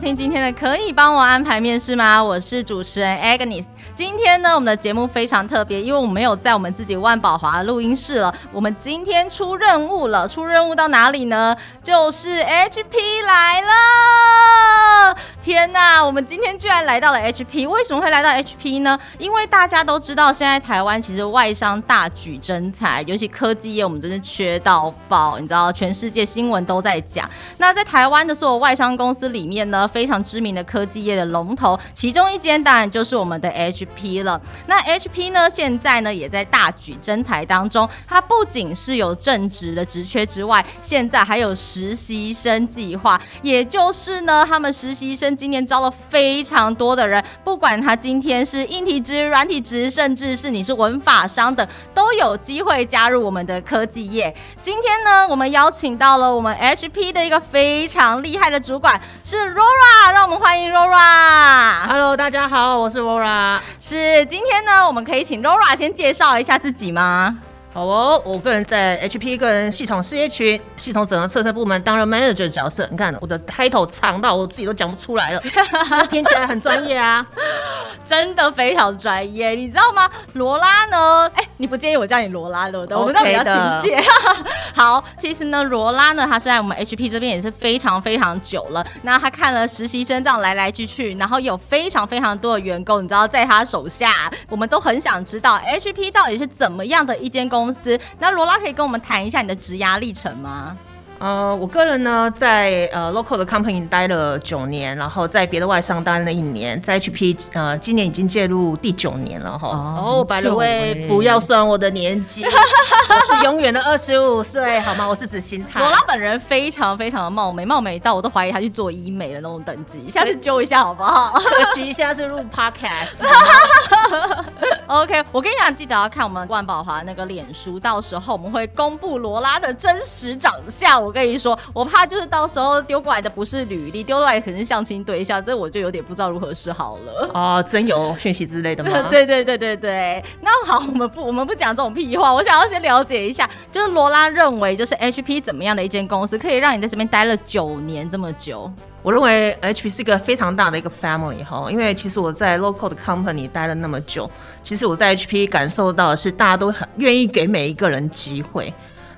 听今天的可以帮我安排面试吗？我是主持人 Agnes。今天呢，我们的节目非常特别，因为我们没有在我们自己万宝华录音室了。我们今天出任务了，出任务到哪里呢？就是 HP 来了！天呐，我们今天居然来到了 HP。为什么会来到 HP 呢？因为大家都知道，现在台湾其实外商大举征才，尤其科技业，我们真是缺到爆。你知道，全世界新闻都在讲。那在台湾的所有外商公司里面呢，非常知名的科技业的龙头，其中一间当然就是我们的 HP 了。那 HP 呢，现在呢也在大举征才当中。它不仅是有正职的职缺之外，现在还有实习生计划，也就是呢，他们实习生今年招了非常多的人，不管他今天是硬体职、软体职，甚至是你是文法商等，都有机会加入我们的科技业。今天呢，我们邀请到了我们 HP 的一个非常厉害的主管，是 Rora，让我们欢迎 Rora。Hello，大家好，我是 Rora。是，今天呢，我们可以请 Rora 先介绍一下自己吗？好哦，我个人在 HP 个人系统事业群系统整合测试部门担任 manager 的角色。你看我的 title 长到我自己都讲不出来了，是不是听起来很专业啊？真的非常专业，你知道吗？罗拉呢？哎、欸，你不介意我叫你罗拉对不对？我们这样比较亲切。好，其实呢，罗拉呢，他是在我们 HP 这边也是非常非常久了。那他看了实习生这样来来去去，然后有非常非常多的员工，你知道，在他手下，我们都很想知道 HP 到底是怎么样的一间公司。公司，那罗拉可以跟我们谈一下你的职涯历程吗？呃，我个人呢，在呃 local 的 company 待了九年，然后在别的外商待了一年，在 HP 呃今年已经介入第九年了哈。哦，by the way，不要算我的年纪，我是永远的二十五岁，好吗？我是指心态。罗拉本人非常非常的貌美，貌美到我都怀疑她去做医美的那种等级，下次揪一下好不好？可惜现在是录 podcast。OK，我跟你讲，记得要看我们万宝华那个脸书，到时候我们会公布罗拉的真实长相。我跟你说，我怕就是到时候丢过来的不是履历，丢过来可能是相亲对象，这我就有点不知道如何是好了。哦，真有讯息之类的吗？对对对对对。那好，我们不我们不讲这种屁话，我想要先了解一下，就是罗拉认为，就是 HP 怎么样的一间公司，可以让你在这边待了九年这么久？我认为 HP 是一个非常大的一个 family 哈，因为其实我在 local 的 company 待了那么久，其实我在 HP 感受到的是大家都很愿意给每一个人机会。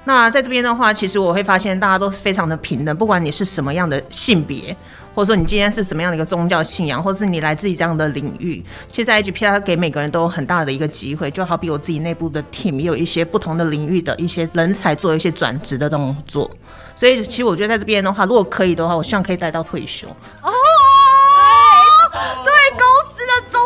那在这边的话，其实我会发现大家都是非常的平等，不管你是什么样的性别，或者说你今天是什么样的一个宗教信仰，或是你来自于这样的领域，其实在 H P R 给每个人都有很大的一个机会，就好比我自己内部的 team 也有一些不同的领域的一些人才做一些转职的动作，所以其实我觉得在这边的话，如果可以的话，我希望可以待到退休。哦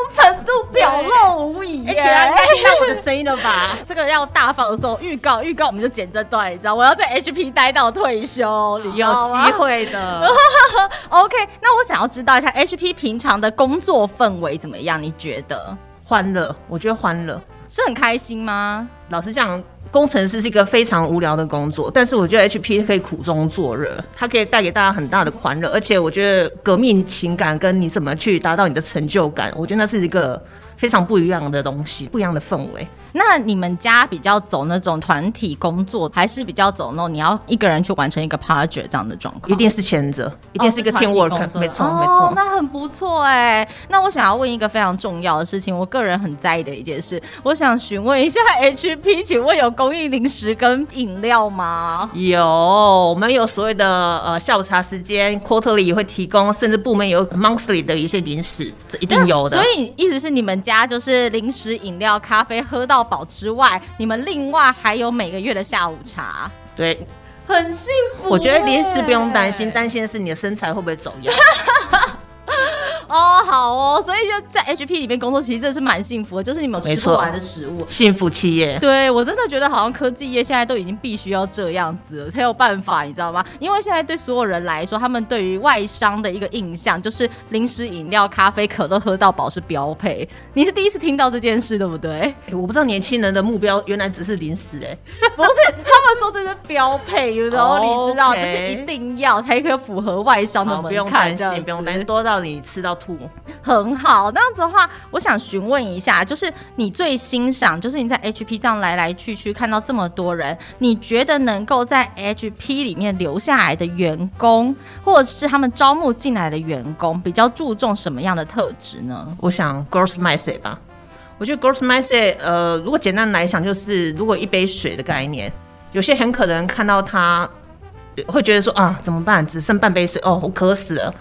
忠诚度表露无遗，全然应该听到我的声音了吧？这个要大放送预告，预告我们就剪这段，你知道？我要在 HP 待到退休，有机会的。OK，那我想要知道一下 HP 平常的工作氛围怎么样？你觉得？欢乐，我觉得欢乐。是很开心吗？老实讲，工程师是一个非常无聊的工作，但是我觉得 HP 可以苦中作乐，它可以带给大家很大的欢乐，而且我觉得革命情感跟你怎么去达到你的成就感，我觉得那是一个非常不一样的东西，不一样的氛围。那你们家比较走那种团体工作，还是比较走那种你要一个人去完成一个 project 这样的状况？一定是前者，一定是一个 teamwork，没错没错。那很不错哎。那我想要问一个非常重要的事情，我个人很在意的一件事，我想询问一下 HP，请问有供应零食跟饮料吗？有，我们有所谓的呃下午茶时间，quarterly 也会提供，甚至部门有 monthly 的一些零食，这一定有的。所以意思是你们家就是零食、饮料、咖啡喝到饱之外，你们另外还有每个月的下午茶，对，很幸福。我觉得零食不用担心，担心的是你的身材会不会走样。哦，好哦，所以就在 HP 里面工作，其实真的是蛮幸福的，就是你们有吃不完的食物，幸福企业。对，我真的觉得好像科技业现在都已经必须要这样子了，才有办法，你知道吗？因为现在对所有人来说，他们对于外商的一个印象就是零食、饮料、咖啡、可乐喝到饱是标配。你是第一次听到这件事，对不对？欸、我不知道年轻人的目标原来只是零食、欸，哎，不是，他们说这是标配，有时候你知道，就是一定要才可以符合外商的门槛。不用担心，不用担心，多到你吃到吐。很好，那样子的话，我想询问一下，就是你最欣赏，就是你在 HP 这样来来去去看到这么多人，你觉得能够在 HP 里面留下来的员工，或者是他们招募进来的员工，比较注重什么样的特质呢？我想 growth mindset 吧。我觉得 growth mindset，呃，如果简单来讲，就是如果一杯水的概念，有些很可能看到他会觉得说啊，怎么办？只剩半杯水，哦，我渴死了。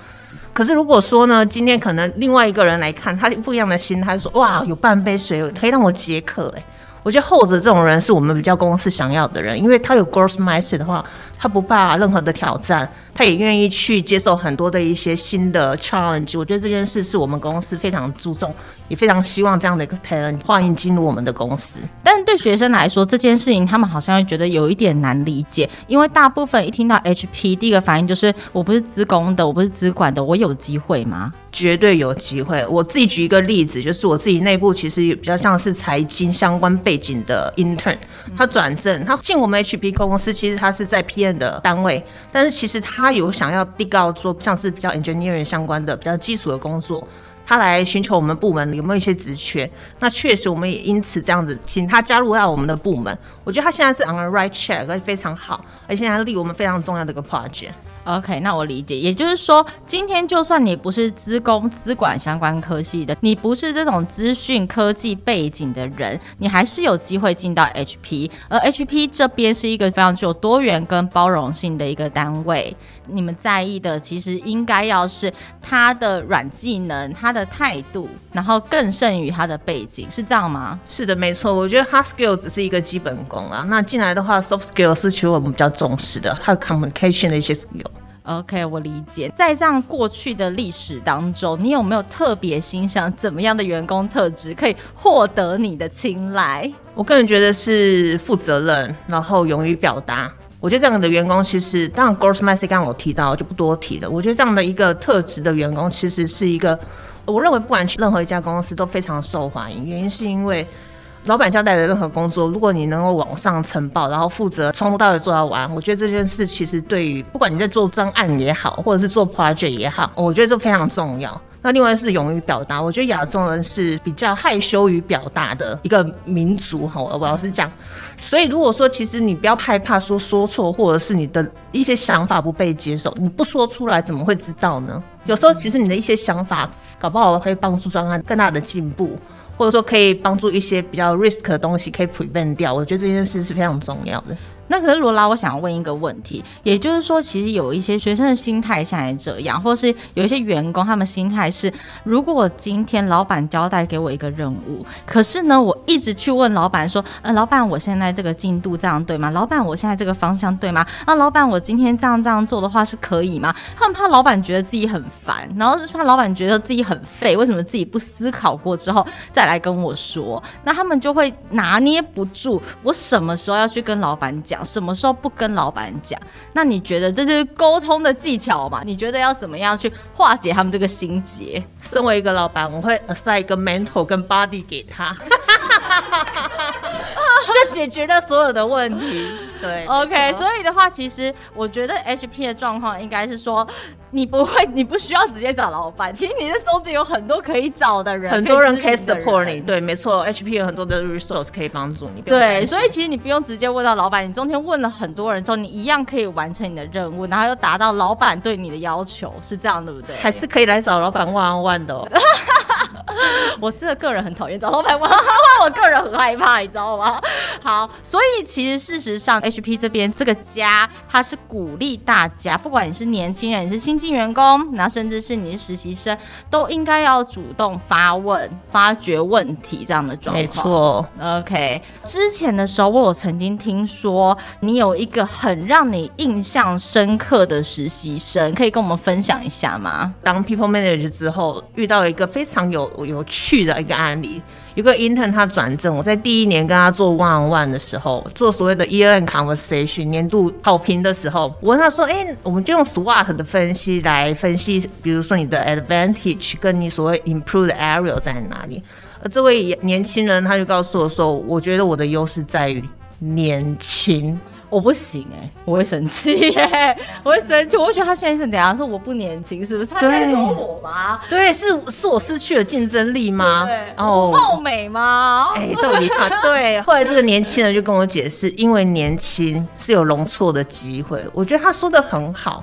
可是如果说呢，今天可能另外一个人来看，他不一样的心态，他说哇，有半杯水可以让我解渴，哎，我觉得后者这种人是我们比较公司想要的人，因为他有 growth mindset 的话，他不怕任何的挑战，他也愿意去接受很多的一些新的 challenge。我觉得这件事是我们公司非常注重。也非常希望这样的一个 talent 欢迎进入我们的公司。但对学生来说，这件事情他们好像会觉得有一点难理解，因为大部分一听到 HP，第一个反应就是我不是资工的，我不是资管的，我有机会吗？绝对有机会。我自己举一个例子，就是我自己内部其实也比较像是财经相关背景的 intern，他转正，他进我们 HP 公司，其实他是在 PM 的单位，但是其实他有想要 dig out 做像是比较 engineering 相关的比较基础的工作。他来寻求我们部门有没有一些职缺，那确实我们也因此这样子请他加入到我们的部门。我觉得他现在是 on a right track，而且非常好，而且他离我们非常重要的一个 project。OK，那我理解，也就是说，今天就算你不是资工、资管相关科系的，你不是这种资讯科技背景的人，你还是有机会进到 HP。而 HP 这边是一个非常具有多元跟包容性的一个单位。你们在意的其实应该要是他的软技能、他的态度，然后更胜于他的背景，是这样吗？是的，没错。我觉得 hard skill 只是一个基本功啊，那进来的话，soft skill 是其实我们比较重视的，他的 communication 的一些 skill。OK，我理解。在这样过去的历史当中，你有没有特别欣赏怎么样的员工特质可以获得你的青睐？我个人觉得是负责任，然后勇于表达。我觉得这样的员工其实，当然 growth mindset 刚刚我提到，就不多提了。我觉得这样的一个特质的员工，其实是一个，我认为不管去任何一家公司都非常受欢迎。原因是因为。老板交代的任何工作，如果你能够往上呈报，然后负责从头到尾做到完，我觉得这件事其实对于不管你在做专案也好，或者是做 project 也好，我觉得这非常重要。那另外是勇于表达，我觉得亚洲人是比较害羞于表达的一个民族哈，我老实讲。所以如果说其实你不要害怕说说错，或者是你的一些想法不被接受，你不说出来怎么会知道呢？有时候其实你的一些想法搞不好会帮助专案更大的进步。或者说可以帮助一些比较 risk 的东西可以 prevent 掉，我觉得这件事是非常重要的。那可是罗拉，我想问一个问题，也就是说，其实有一些学生的心态像这样，或是有一些员工，他们心态是：如果今天老板交代给我一个任务，可是呢，我一直去问老板说，呃，老板，我现在这个进度这样对吗？老板，我现在这个方向对吗？啊，老板，我今天这样这样做的话是可以吗？他们怕老板觉得自己很烦，然后怕老板觉得自己很废，为什么自己不思考过之后再来跟我说？那他们就会拿捏不住，我什么时候要去跟老板讲？什么时候不跟老板讲？那你觉得这就是沟通的技巧嘛？你觉得要怎么样去化解他们这个心结？身为一个老板，我会 assign 一个 mentor 跟 body 给他，就解决了所有的问题。对，OK。所以的话，其实我觉得 HP 的状况应该是说。你不会，你不需要直接找老板。其实你这中间有很多可以找的人，很多人可以 support 你。对，没错，HP 有很多的 resource 可以帮助你。对，所以其实你不用直接问到老板，你中间问了很多人之后，你一样可以完成你的任务，然后又达到老板对你的要求，是这样对不对？还是可以来找老板 one on one 的哦。我这个个人很讨厌找老板，问我个人很害怕，你知道吗？好，所以其实事实上，HP 这边这个家，它是鼓励大家，不管你是年轻人，你是新进。员工，那甚至是你是实习生，都应该要主动发问、发掘问题这样的状况。没错。OK，之前的时候我有曾经听说你有一个很让你印象深刻的实习生，可以跟我们分享一下吗？当 People Manager 之后，遇到一个非常有有趣的一个案例。有个 intern 他转正，我在第一年跟他做 one on one 的时候，做所谓的 year end conversation 年度好评的时候，我问他说：“哎、我们就用 SWOT 的分析来分析，比如说你的 advantage 跟你所谓 improved area 在哪里？”而这位年轻人他就告诉我说：“我觉得我的优势在于年轻。”我不行哎、欸，我会生气耶、欸，我会生气。我会觉得他现在是怎样？说我不年轻，是不是？他在说我吗？对，是是我失去了竞争力吗？对，哦，貌美吗？哎、欸，到底啊？对。后来这个年轻人就跟我解释，因为年轻是有容错的机会。我觉得他说的很好，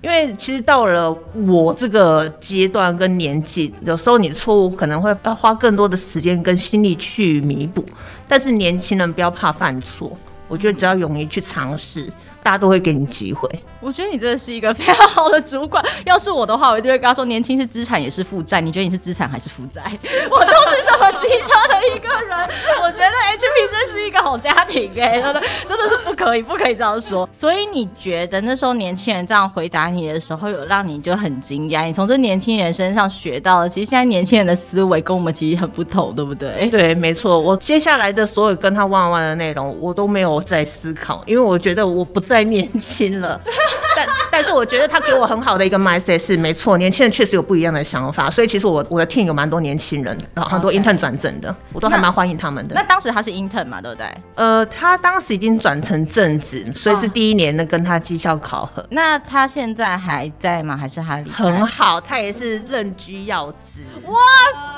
因为其实到了我这个阶段跟年纪，有时候你错误可能会要花更多的时间跟心力去弥补，但是年轻人不要怕犯错。我觉得只要勇于去尝试，大家都会给你机会。我觉得你真的是一个非常好的主管。要是我的话，我一定会跟他说：年轻是资产，也是负债。你觉得你是资产还是负债？我就是这么机车的一个人。我觉得 HP 真是一个好家庭哎、欸，真的真的是不可以，不可以这样说。所以你觉得那时候年轻人这样回答你的时候，有让你就很惊讶？你从这年轻人身上学到了，其实现在年轻人的思维跟我们其实很不同，对不对？对，没错。我接下来的所有跟他 on one 的内容，我都没有在思考，因为我觉得我不再年轻了。但但是我觉得他给我很好的一个 mindset 是没错，年轻人确实有不一样的想法，所以其实我我的 team 有蛮多年轻人，然后很多 intern 转正的，我都还蛮欢迎他们的。那，那当时他是 intern 嘛，对不对？呃，他当时已经转成正职，所以是第一年的跟他绩效考核。那他现在还在吗？还是他？很好，他也是任居要职。哇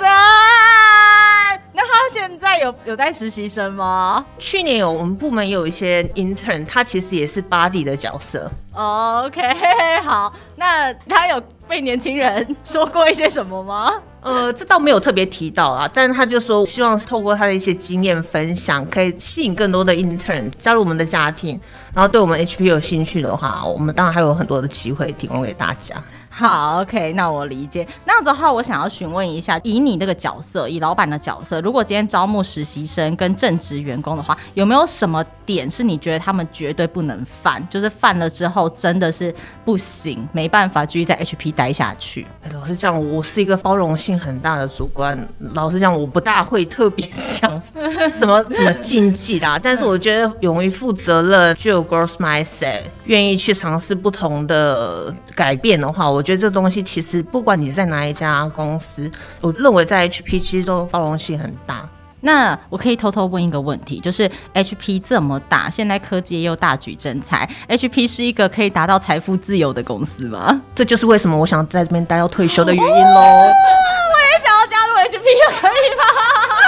塞！那他现在有有带实习生吗？去年有，我们部门也有一些 intern，他其实也是 buddy 的角色。OK，好，那他有被年轻人说过一些什么吗？呃，这倒没有特别提到啊，但是他就说希望透过他的一些经验分享，可以吸引更多的 intern 加入我们的家庭，然后对我们 HP 有兴趣的话，我们当然还有很多的机会提供给大家。好，OK，那我理解。那之后我想要询问一下，以你这个角色，以老板的角色，如果今天招募实习生跟正职员工的话，有没有什么点是你觉得他们绝对不能犯？就是犯了之后真的是不行，没办法继续在 HP 待下去。老实讲，我是一个包容性很大的主管。老实讲，我不大会特别讲什么什么禁忌啦。但是我觉得勇于负责任，具有 growth mindset，愿意去尝试不同的改变的话，我。我觉得这东西其实不管你在哪一家公司，我认为在 HP 其实都包容性很大。那我可以偷偷问一个问题，就是 HP 这么大，现在科技也有大举征才，HP 是一个可以达到财富自由的公司吗？这就是为什么我想在这边待到退休的原因喽。哦，我也想要加入 HP，可以吗？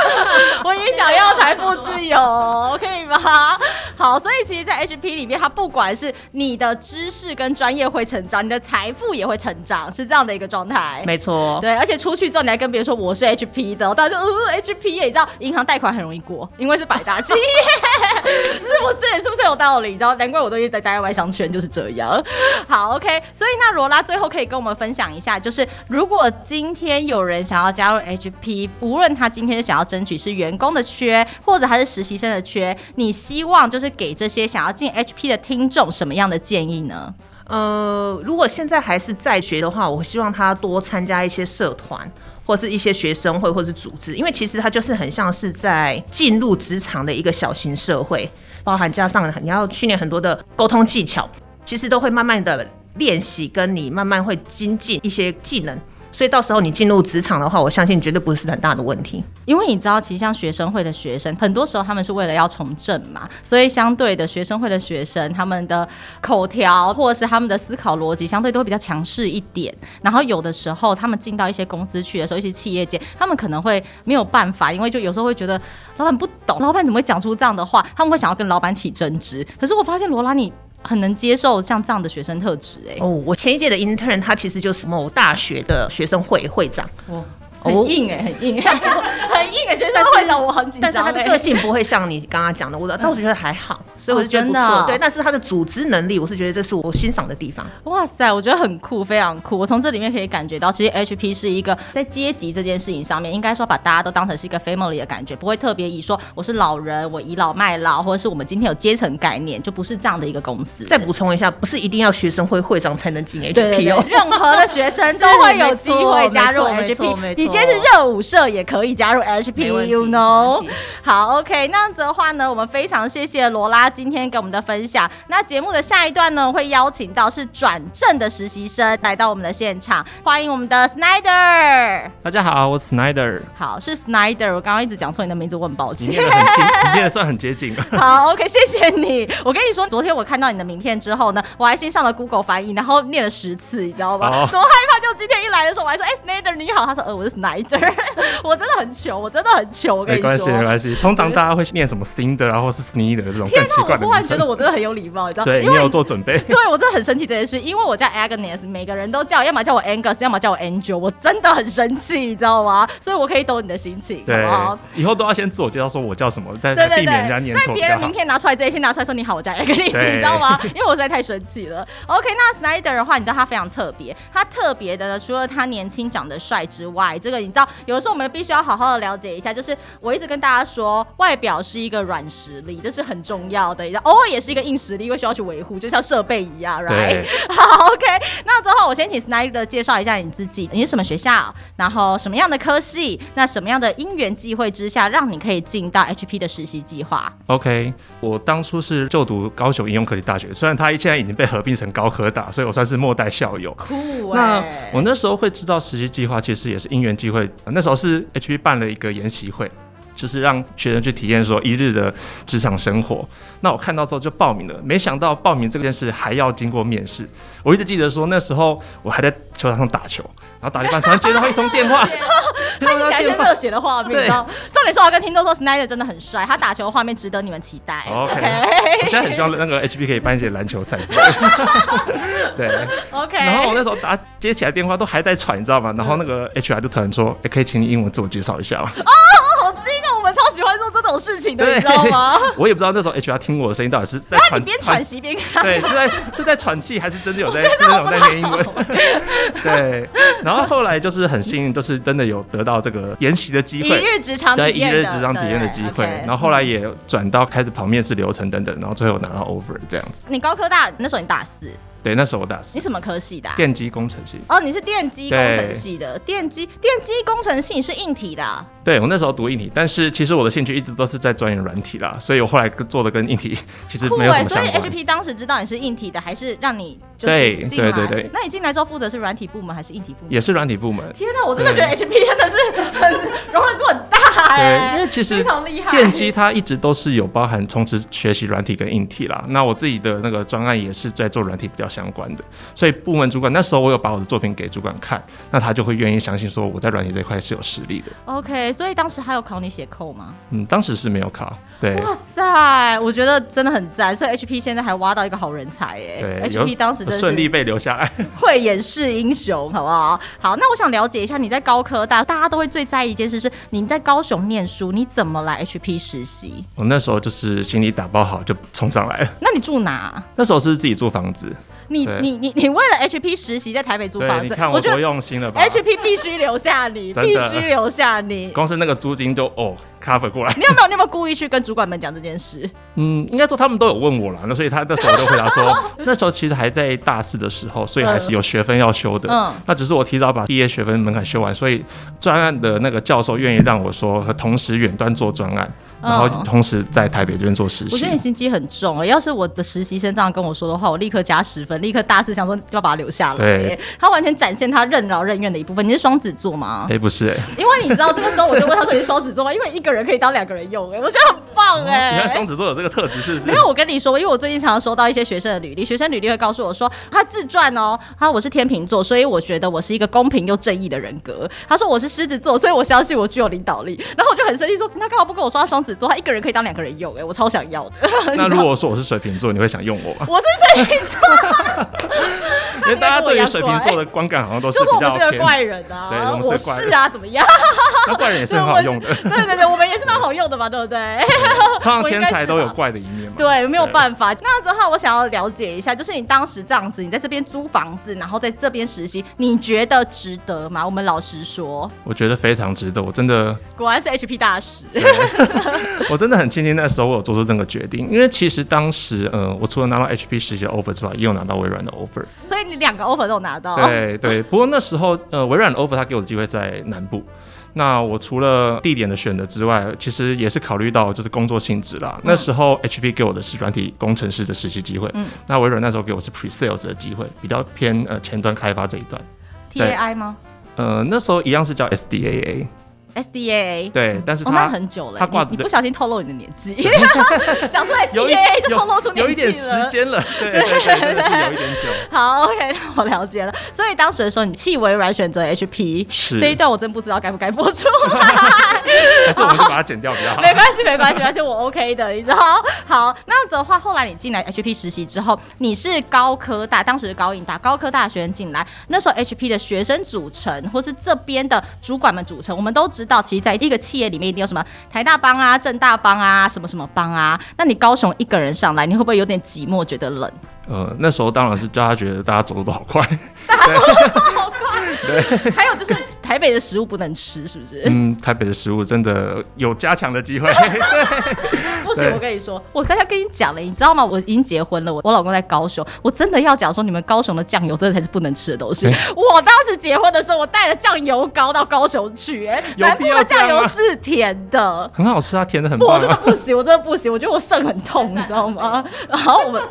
我也想要财富自由，可以吗？好，所以其实，在 HP 里面，它不管是你的知识跟专业会成长，你的财富也会成长，是这样的一个状态。没错，对，而且出去之后，你还跟别人说我是 HP 的，大家就呃 HP 也，你知道，银行贷款很容易过，因为是百大企业，是不是？是不是有道理？你知道，难怪我都一直在待在外商圈，就是这样。好，OK，所以那罗拉最后可以跟我们分享一下，就是如果今天有人想要加入 HP，无论他今天想要争取是员工的缺，或者还是实习生的缺，你希望就是。是给这些想要进 HP 的听众什么样的建议呢？呃，如果现在还是在学的话，我希望他多参加一些社团，或是一些学生会，或是组织，因为其实他就是很像是在进入职场的一个小型社会，包含加上你要训练很多的沟通技巧，其实都会慢慢的练习，跟你慢慢会精进一些技能。所以到时候你进入职场的话，我相信绝对不是很大的问题。因为你知道，其实像学生会的学生，很多时候他们是为了要从政嘛，所以相对的学生会的学生，他们的口条或者是他们的思考逻辑，相对都会比较强势一点。然后有的时候他们进到一些公司去的时候，一些企业界，他们可能会没有办法，因为就有时候会觉得老板不懂，老板怎么会讲出这样的话？他们会想要跟老板起争执。可是我发现罗拉你。很能接受像这样的学生特质哎、欸、哦，我前一届的 intern 他其实就是某大学的学生会会长。哦，很硬哎、欸，很硬，很硬哎、欸，学生会长我很紧张、欸，但是他的个性不会像你刚刚讲的，我 倒是觉得还好，所以我就觉得不错。哦、对，但是他的组织能力，我是觉得这是我欣赏的地方。哇塞，我觉得很酷，非常酷。我从这里面可以感觉到，其实 HP 是一个在阶级这件事情上面，应该说把大家都当成是一个 family 的感觉，不会特别以说我是老人，我倚老卖老，或者是我们今天有阶层概念，就不是这样的一个公司。再补充一下，不是一定要学生会会长才能进 HP 哦，任何的学生都会有机会 加入 HP。你今天是热舞社也可以加入 HP，you know。好，OK，那样子的话呢，我们非常谢谢罗拉今天给我们的分享。那节目的下一段呢，会邀请到是转正的实习生来到我们的现场，欢迎我们的 Snyder。大家好，我是 Snyder。好，是 Snyder。我刚刚一直讲错你的名字，我很抱歉。你念的很近，你念的算很接近。好，OK，谢谢你。我跟你说，昨天我看到你的名片之后呢，我还先上了 Google 翻译，然后念了十次，你知道吗？多、oh. 害怕！就今天一来的时候，我还说：“哎、欸、，Snyder 你好。”他说：“呃，我是 Snyder。” 我真的很糗，我真的很糗。我跟你说，没关系，没关系。通常大家会念什么 Snyder 啊，或是 Snyder 这种更奇怪的名字。我忽然觉得我真的很有礼貌，你知道吗？对，因为你有做准备。对，我真的很生气这件事，因为我叫 Agnes，每个人都叫，要么叫我 Angus，要么叫我 Angel，我真的很生气，你知道吗？所以我可以懂你的心情，对，好不好？以后都要先自我介绍，说我叫什么，再避免人家念错。在别人名片拿出来之前，先拿出来说你好，我叫 Agnes，你知道吗？因为我实在太生气了。OK，那 Snyder 的话，你知道他非常特别，他特别的呢，除了他年轻长得帅之外，这个你知道，有的时候我们必须要好好的了解一下，就是我一直跟大家说，外表是一个软实力，这是很重要的，偶尔也是一个硬实力，因为需要去维护，就像设备一样，right？好，OK。那最后我先请 Snyder 介绍一下你自己，你是什么学校，然后什么样的科系，那什么样的因缘际会之下，让你可以进到 HP 的实习计划？OK，我当初是就读高雄应用科技大学，虽然它现在已经被合并成高科大，所以我算是末代校友。酷、欸。那我那时候会知道实习计划，其实也是因缘机会。那时候是 HB 办了一个研习会。就是让学生去体验说一日的职场生活。那我看到之后就报名了，没想到报名这件事还要经过面试。我一直记得说那时候我还在球场上打球，然后打一半突然接到一通电话，他 一来就热血的画面。重点是我要跟听众说，Snyder 真的很帅，他打球的画面值得你们期待。OK，我现在很希望那个 HB 可以办一些篮球赛事。对，OK。然后我那时候打接起来电话都还在喘，你知道吗？然后那个 HR 就突然说：“哎，可以请你英文自我介绍一下吗？”哦！喜欢做这种事情的，你知道吗？我也不知道那时候 HR 听我的声音到底是在喘，你边喘息边看，对，是在是在喘气，还是真的有在真的有在念英文？对。然后后来就是很幸运，就是真的有得到这个研习的机会，一日职场对，一日职场体验的机会。然后后来也转到开始跑面试流程等等，然后最后拿到 offer 这样子。你高科大那时候你大四。对，那时候我大四。你什么科系的？电机工程系。哦，你是电机工程系的。电机电机工程系，你是硬体的。对，我那时候读硬体，但是其实我的兴趣一直都是在钻研软体啦，所以我后来做的跟硬体 其实没有什么相关。所以 HP 当时知道你是硬体的，还是让你就是对对对对。那你进来之后负责是软体部门还是硬体部门？也是软体部门。天哪，我真的觉得 HP 真的是很 容忍度很大哎。对，因为其实。电机它一直都是有包含同时学习软体跟硬体啦。那我自己的那个专案也是在做软体比较相关的。所以部门主管那时候我有把我的作品给主管看，那他就会愿意相信说我在软体这一块是有实力的。OK，所以当时还有考你写 code 吗？嗯，当时是没有考。对，哇塞，我觉得真的很赞。所以 HP 现在还挖到一个好人才哎。对，HP 当时顺利被留下来，慧眼识英雄，好不好？好，那我想了解一下你在高科大，大家都会最在意一件事是你在高雄念书，你怎么来 HP 实习？我那时候就是行李打包好就冲上来了。那你住哪？那时候是自己租房子。你你你你为了 HP 实习在台北租房子，你看我多用心了吧？HP 必须留下你，必须留下你。光是那个租金就哦。Cover 过来，你有没有？你有没有故意去跟主管们讲这件事？嗯，应该说他们都有问我了，那所以他那时候我就回答说，那时候其实还在大四的时候，所以还是有学分要修的。嗯，那只是我提早把毕业学分门槛修完，所以专案的那个教授愿意让我说和同时远端做专案，然后同时在台北这边做实习。我觉得你心机很重欸，要是我的实习生这样跟我说的话，我立刻加十分，立刻大四想说要把他留下来。对，他完全展现他任劳任怨的一部分。你是双子座吗？哎，不是哎，因为你知道这个时候我就问他说你是双子座吗？因为一个人可以当两个人用哎。我觉得很棒哎、欸！你看双子座有这个特质是不是？没有，我跟你说，因为我最近常常收到一些学生的履历，学生履历会告诉我说，他自传哦，他我是天秤座，所以我觉得我是一个公平又正义的人格。他说我是狮子座，所以我相信我具有领导力。然后我就很生气说，他干嘛不跟我说他双子座？他一个人可以当两个人用哎、欸，我超想要的。那如果说我是水瓶座，你会想用我吗？我是水瓶座，因为大家对于水瓶座的观感好像都是比较就是我们是个怪人啊，对，我是啊，怎么样？那怪人也是很好用的。对对对，我们。们也是蛮好用的嘛，对不对？通常天才都有怪的一面嘛。对，没有办法。那的话我想要了解一下，就是你当时这样子，你在这边租房子，然后在这边实习，你觉得值得吗？我们老实说，我觉得非常值得。我真的果然是 HP 大使。我真的很庆幸那时候我有做出这个决定，因为其实当时，呃，我除了拿到 HP 实习的 offer 之外，也有拿到微软的 offer。所以你两个 offer 都有拿到。对对。不过那时候，呃，微软的 offer 他给我的机会在南部。那我除了地点的选择之外，其实也是考虑到就是工作性质啦。嗯、那时候 HP 给我的是软体工程师的实习机会，嗯，那微软那时候给我是 Pre-sales 的机会，比较偏呃前端开发这一段。TAI 吗？呃，那时候一样是叫 SDAA。S D A A 对，但是他、哦、很久了，他挂你，你不小心透露你的年纪，讲出来 D A A 就透露出年纪了，有一点时间了，对有一点久。好，OK，我了解了。所以当时的时候，你气微软选择 H P，是这一段我真不知道该不该播出来，还是我们就把它剪掉比较好。没关系，没关系，没关系我 OK 的，你知道。好，那样子的话，后来你进来 H P 实习之后，你是高科大，当时是高应大，高科大学生进来，那时候 H P 的学生组成，或是这边的主管们组成，我们都知道，其实在一个。企业里面一定有什么台大帮啊、正大帮啊、什么什么帮啊？那你高雄一个人上来，你会不会有点寂寞，觉得冷？呃，那时候当然是大家觉得大家走的都好快，大家走的都好快。对，还有就是。台北的食物不能吃，是不是？嗯，台北的食物真的有加强的机会。不行，我跟你说，我刚才跟你讲了，你知道吗？我已经结婚了，我我老公在高雄，我真的要讲说，你们高雄的酱油真的才是不能吃的东西。欸、我当时结婚的时候，我带了酱油膏到高雄去、欸，哎，南部的酱油是甜的，很好吃啊，甜的很棒、啊。我真的不行，我真的不行，我觉得我肾很痛，你知道吗？然后我们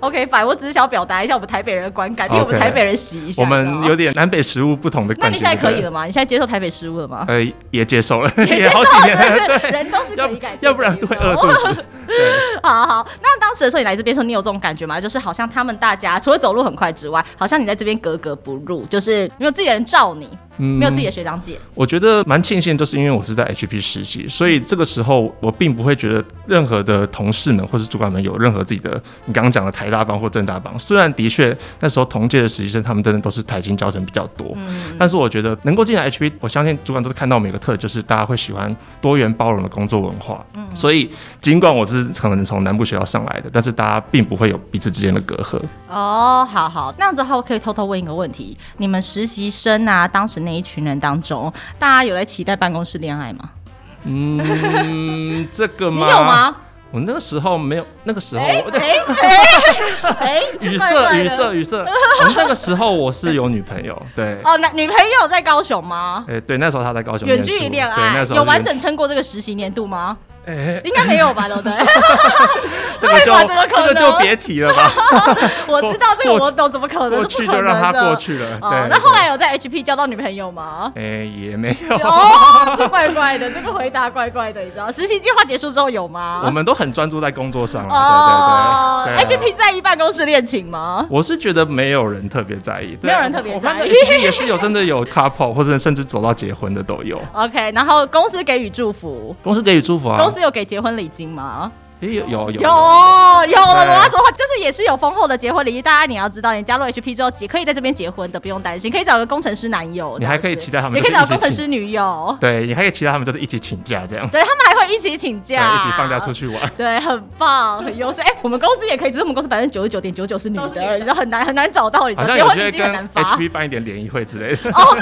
OK，反正我只是想表达一下我们台北人的观感，替我们台北人洗一下。我们有点南北食物不同的感觉。那你现在可以了吗？你现在接受台北食物了吗？呃，也接受了，也接受了，是不是？人都是可以改变，要不然会饿肚子。好好，那当时的时候你来这边时候，你有这种感觉吗？就是好像他们大家除了走路很快之外，好像你在这边格格不入，就是没有自己的人罩你。嗯、没有自己的学长姐，我觉得蛮庆幸，就是因为我是在 HP 实习，所以这个时候我并不会觉得任何的同事们或是主管们有任何自己的你刚刚讲的台大帮或正大帮。虽然的确那时候同届的实习生他们真的都是台经教程比较多，嗯、但是我觉得能够进来 HP，我相信主管都是看到每个特，就是大家会喜欢多元包容的工作文化。嗯、所以尽管我是可能从南部学校上来的，但是大家并不会有彼此之间的隔阂。哦，好好，那样子的话我可以偷偷问一个问题：你们实习生啊，当时那一群人当中。大家有在期待办公室恋爱吗？嗯，这个吗？你有吗？我那个时候没有，那个时候，哎哎语塞语塞语塞，那个时候我是有女朋友，对。哦，那女朋友在高雄吗？哎，对，那时候她在高雄。远距离恋爱，有完整撑过这个实习年度吗？欸、应该没有吧，对不对？这个就这个就别提了吧。我知道这个我懂，怎么可能？过去就让他过去了。哦、那后来有在 HP 交到女朋友吗？哎、欸，也没有。哦，这怪怪的，这个回答怪怪的，你知道？实习计划结束之后有吗？我们都很专注在工作上了。对对，对。HP 在意办公室恋情吗？我是觉得没有人特别在意，没有人特别在意。也是有真的有 couple 或者甚至走到结婚的都有。OK，然后公司给予祝福，公司给予祝福啊，公司有给结婚礼金吗？有有有有有。了，罗拉说话就是也是有丰厚的结婚礼，大家你要知道，你加入 HP 之后结可以在这边结婚的，不用担心，可以找个工程师男友，你还可以期待他们，也可以找工程师女友，对，你还可以期待他们就是一起请假这样，对他们还会一起请假，一起放假出去玩，对，很棒，很优秀。哎，我们公司也可以，只是我们公司百分之九十九点九九是女的，你知道很难很难找到，你知道结婚礼金很难发，HP 办一点联谊会之类的。哦，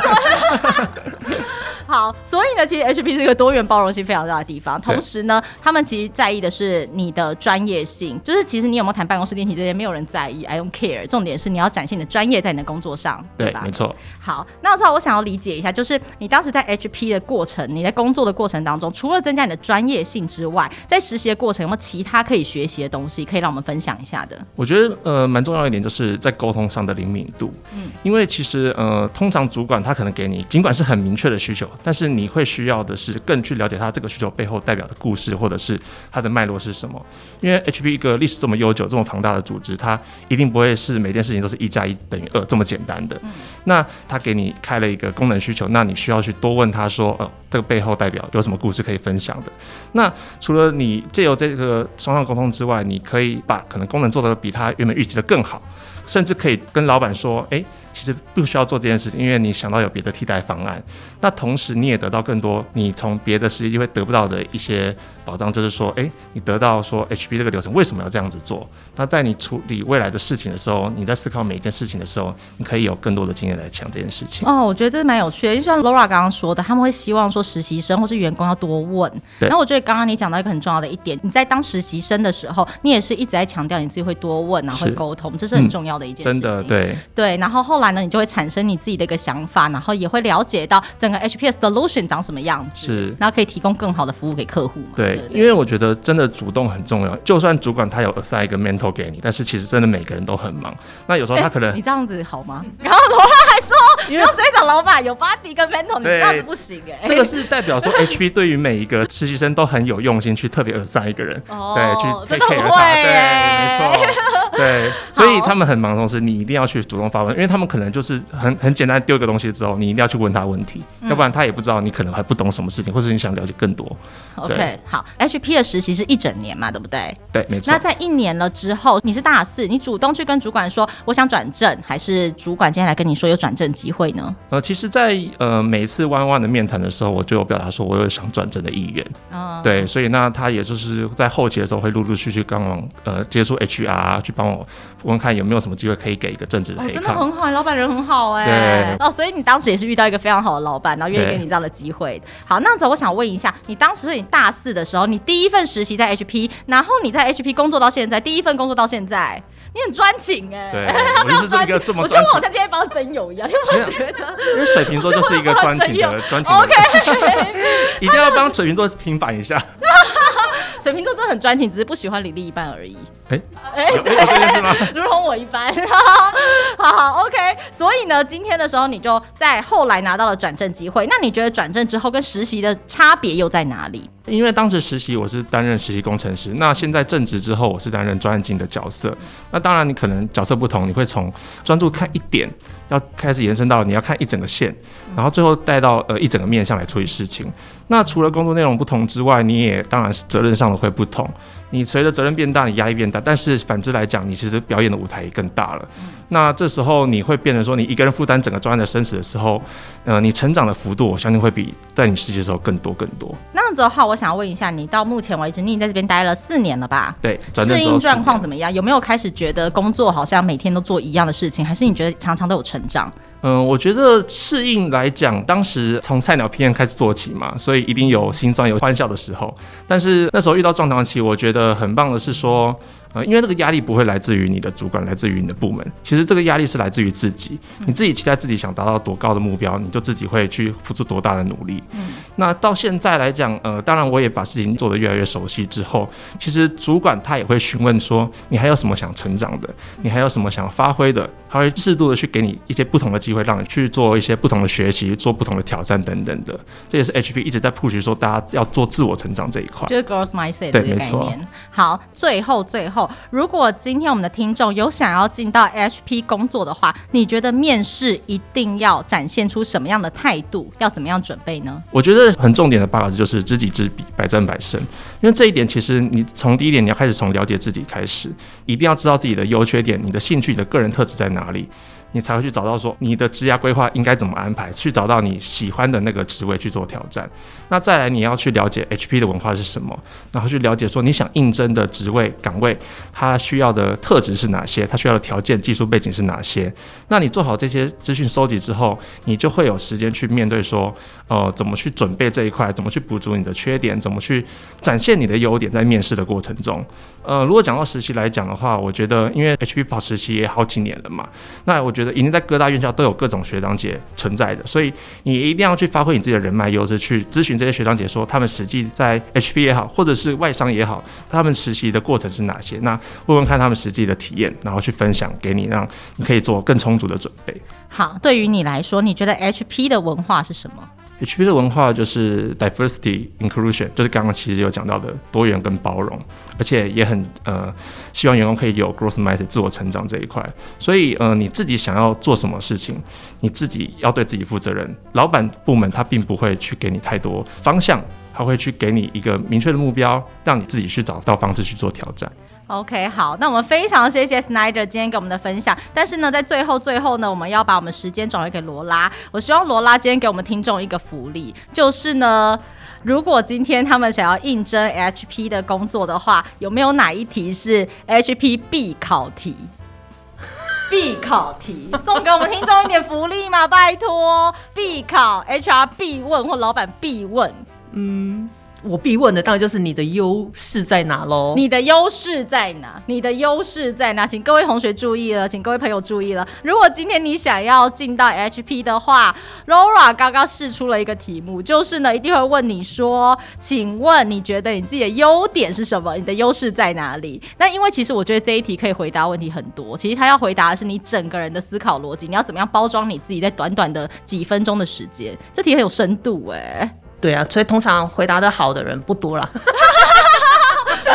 对。好，所以呢，其实 HP 是一个多元包容性非常大的地方。同时呢，他们其实在意的是你的专业性，就是其实你有没有谈办公室恋情这些，没有人在意，I don't care。重点是你要展现你的专业在你的工作上，对，对吧？没错。好，那之后我想要理解一下，就是你当时在 HP 的过程，你在工作的过程当中，除了增加你的专业性之外，在实习的过程有没有其他可以学习的东西，可以让我们分享一下的？我觉得呃，蛮重要一点就是在沟通上的灵敏度。嗯，因为其实呃，通常主管他可能给你尽管是很明确的需求，但是你会。需要的是更去了解他这个需求背后代表的故事，或者是他的脉络是什么。因为 HP 一个历史这么悠久、这么庞大的组织，它一定不会是每件事情都是一加一等于二这么简单的。那他给你开了一个功能需求，那你需要去多问他说，呃，这个背后代表有什么故事可以分享的？那除了你借由这个双向沟通之外，你可以把可能功能做得比他原本预期的更好。甚至可以跟老板说，哎、欸。其实不需要做这件事情，因为你想到有别的替代方案。那同时你也得到更多你从别的实习机会得不到的一些保障，就是说，哎，你得到说 HB 这个流程为什么要这样子做？那在你处理未来的事情的时候，你在思考每一件事情的时候，你可以有更多的经验来讲这件事情。哦，我觉得这是蛮有趣的，就像 Laura 刚刚说的，他们会希望说实习生或是员工要多问。对。那我觉得刚刚你讲到一个很重要的一点，你在当实习生的时候，你也是一直在强调你自己会多问，然后会沟通，这是很重要的一件事情。嗯、真的，对。对，然后后来呢，你就会产生。你自己的一个想法，然后也会了解到整个 HPS solution 长什么样子，是，然后可以提供更好的服务给客户嘛？对，对对，因为我觉得真的主动很重要。就算主管他有 assign 一个 mentor 给你，但是其实真的每个人都很忙。那有时候他可能、欸、你这样子好吗？然后罗拉还说，因为所以找老板有 buddy 跟 mentor，你这样子不行哎、欸。这个是代表说 HP 对于每一个实习生都很有用心，去特别 assign 一个人，哦、对，去 take care 他，对，没错，对，所以他们很忙的同时，你一定要去主动发问，因为他们可能就是很很简单丢一个东西。之后，你一定要去问他问题，嗯，要不然他也不知道你可能还不懂什么事情，或者你想了解更多。OK，好，HP 的实习是一整年嘛，对不对？对，没错。那在一年了之后，你是大四，你主动去跟主管说我想转正，还是主管今天来跟你说有转正机会呢？呃，其实在，在呃每次 one one 的面谈的时候，我就有表达说我有想转正的意愿。嗯，对，所以那他也就是在后期的时候会陆陆续续帮忙呃接触 HR 去帮我问看有没有什么机会可以给一个正职的黑卡。哦，真的很好，老板人很好哎。对。哦，所以你当时也是遇到一个非常好的老板，然后愿意给你这样的机会。好，那样子我想问一下，你当时你大四的时候，你第一份实习在 HP，然后你在 HP 工作到现在，第一份工作到现在，你很专情哎。对，我就是这个 这么专情。我觉得我好像今天帮真友一样，因为我觉得？因为水瓶座就是一个专情的专情。OK，一定要帮水瓶座平反一下。水瓶座真的很专情，只是不喜欢你另一半而已。哎哎，对，是吗？如同我一般。好好，OK。所以呢，今天的时候你就在后来拿到了转正机会。那你觉得转正之后跟实习的差别又在哪里？因为当时实习我是担任实习工程师，那现在正职之后我是担任专案经理的角色。那当然你可能角色不同，你会从专注看一点，要开始延伸到你要看一整个线，然后最后带到呃一整个面向来处理事情。那除了工作内容不同之外，你也当然是责任上的会不同。你随着责任变大，你压力变大，但是反之来讲，你其实表演的舞台也更大了。嗯、那这时候你会变成说，你一个人负担整个专案的生死的时候，呃，你成长的幅度，我相信会比在你实习的时候更多更多。那样子的话，我想要问一下，你到目前为止，你已经在这边待了四年了吧？对，适应状况怎么样？有没有开始觉得工作好像每天都做一样的事情，还是你觉得常常都有成长？嗯，我觉得适应来讲，当时从菜鸟 PM 开始做起嘛，所以一定有心酸有欢笑的时候。但是那时候遇到撞墙期，我觉得很棒的是说。呃，因为这个压力不会来自于你的主管，来自于你的部门。其实这个压力是来自于自己，你自己期待自己想达到多高的目标，你就自己会去付出多大的努力。嗯，那到现在来讲，呃，当然我也把事情做得越来越熟悉之后，其实主管他也会询问说，你还有什么想成长的？你还有什么想发挥的？他会适度的去给你一些不同的机会，让你去做一些不同的学习，做不同的挑战等等的。这也是 HP 一直在 push 说大家要做自我成长这一块，就是 growth mindset 的概念。对，没错。好，最后最后，如果今天我们的听众有想要进到 HP 工作的话，你觉得面试一定要展现出什么样的态度？要怎么样准备呢？我觉得很重点的八个字就是知己知彼，百战百胜。因为这一点，其实你从第一点你要开始从了解自己开始，一定要知道自己的优缺点、你的兴趣、你的个人特质在。哪里，你才会去找到说你的职涯规划应该怎么安排，去找到你喜欢的那个职位去做挑战。那再来，你要去了解 HP 的文化是什么，然后去了解说你想应征的职位岗位，它需要的特质是哪些，它需要的条件、技术背景是哪些。那你做好这些资讯收集之后，你就会有时间去面对说，呃，怎么去准备这一块，怎么去补足你的缺点，怎么去展现你的优点，在面试的过程中。呃，如果讲到实习来讲的话，我觉得因为 HP 跑实习也好几年了嘛，那我觉得一定在各大院校都有各种学长姐存在的，所以你一定要去发挥你自己的人脉优势，去咨询这些学长姐说他们实际在 HP 也好，或者是外商也好，他们实习的过程是哪些？那问问看他们实际的体验，然后去分享给你，让你可以做更充足的准备。好，对于你来说，你觉得 HP 的文化是什么？HP 的文化就是 diversity inclusion，就是刚刚其实有讲到的多元跟包容，而且也很呃希望员工可以有 growth mindset 自我成长这一块。所以呃你自己想要做什么事情，你自己要对自己负责任。老板部门他并不会去给你太多方向，他会去给你一个明确的目标，让你自己去找到方式去做挑战。OK，好，那我们非常谢谢 Snyder 今天给我们的分享。但是呢，在最后最后呢，我们要把我们时间转回给罗拉。我希望罗拉今天给我们听众一个福利，就是呢，如果今天他们想要应征 HP 的工作的话，有没有哪一题是 HP 必考题？必考题，送给我们听众一点福利嘛？拜托，必考，HR 必问或老板必问。嗯。我必问的当然就是你的优势在哪喽？你的优势在哪？你的优势在哪？请各位同学注意了，请各位朋友注意了。如果今天你想要进到 HP 的话，Laura 刚刚试出了一个题目，就是呢，一定会问你说，请问你觉得你自己的优点是什么？你的优势在哪里？那因为其实我觉得这一题可以回答问题很多。其实他要回答的是你整个人的思考逻辑，你要怎么样包装你自己，在短短的几分钟的时间，这题很有深度哎、对啊，所以通常回答的好的人不多啦。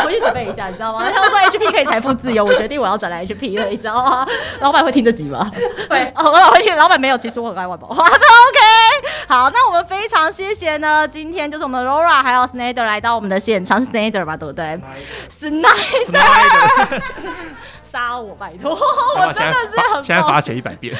回去准备一下，你知道吗？他们说 HP 可以财富自由，我决定我要转来 HP 了，你知道吗？老板会听这集吗？会 哦，老板会听。老板没有，其实我很爱万宝华的。OK，好，那我们非常谢谢呢，今天就是我们的 Laura 还有 Snyder 来到我们的现场，是 Snyder 吧？对不对？Snyder。杀我，拜托！我真的是很现在罚写一百遍。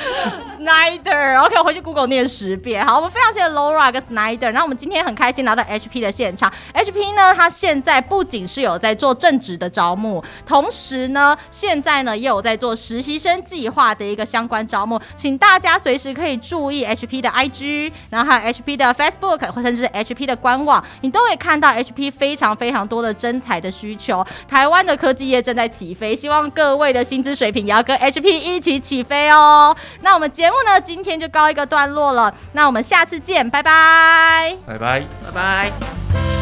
Snyder，OK，我回去 Google 念十遍。好，我们非常谢谢 Laura 跟 Snyder。那我们今天很开心拿到 HP 的现场。HP 呢，它现在不仅是有在做正职的招募，同时呢，现在呢也有在做实习生计划的一个相关招募。请大家随时可以注意 HP 的 IG，然后还有 HP 的 Facebook，或甚至是 HP 的官网，你都会看到 HP 非常非常多的真才的需求。台湾的科技业正在起飞，希望各位。的薪资水平也要跟 HP 一起起飞哦。那我们节目呢，今天就告一个段落了。那我们下次见，拜拜，拜拜，拜拜。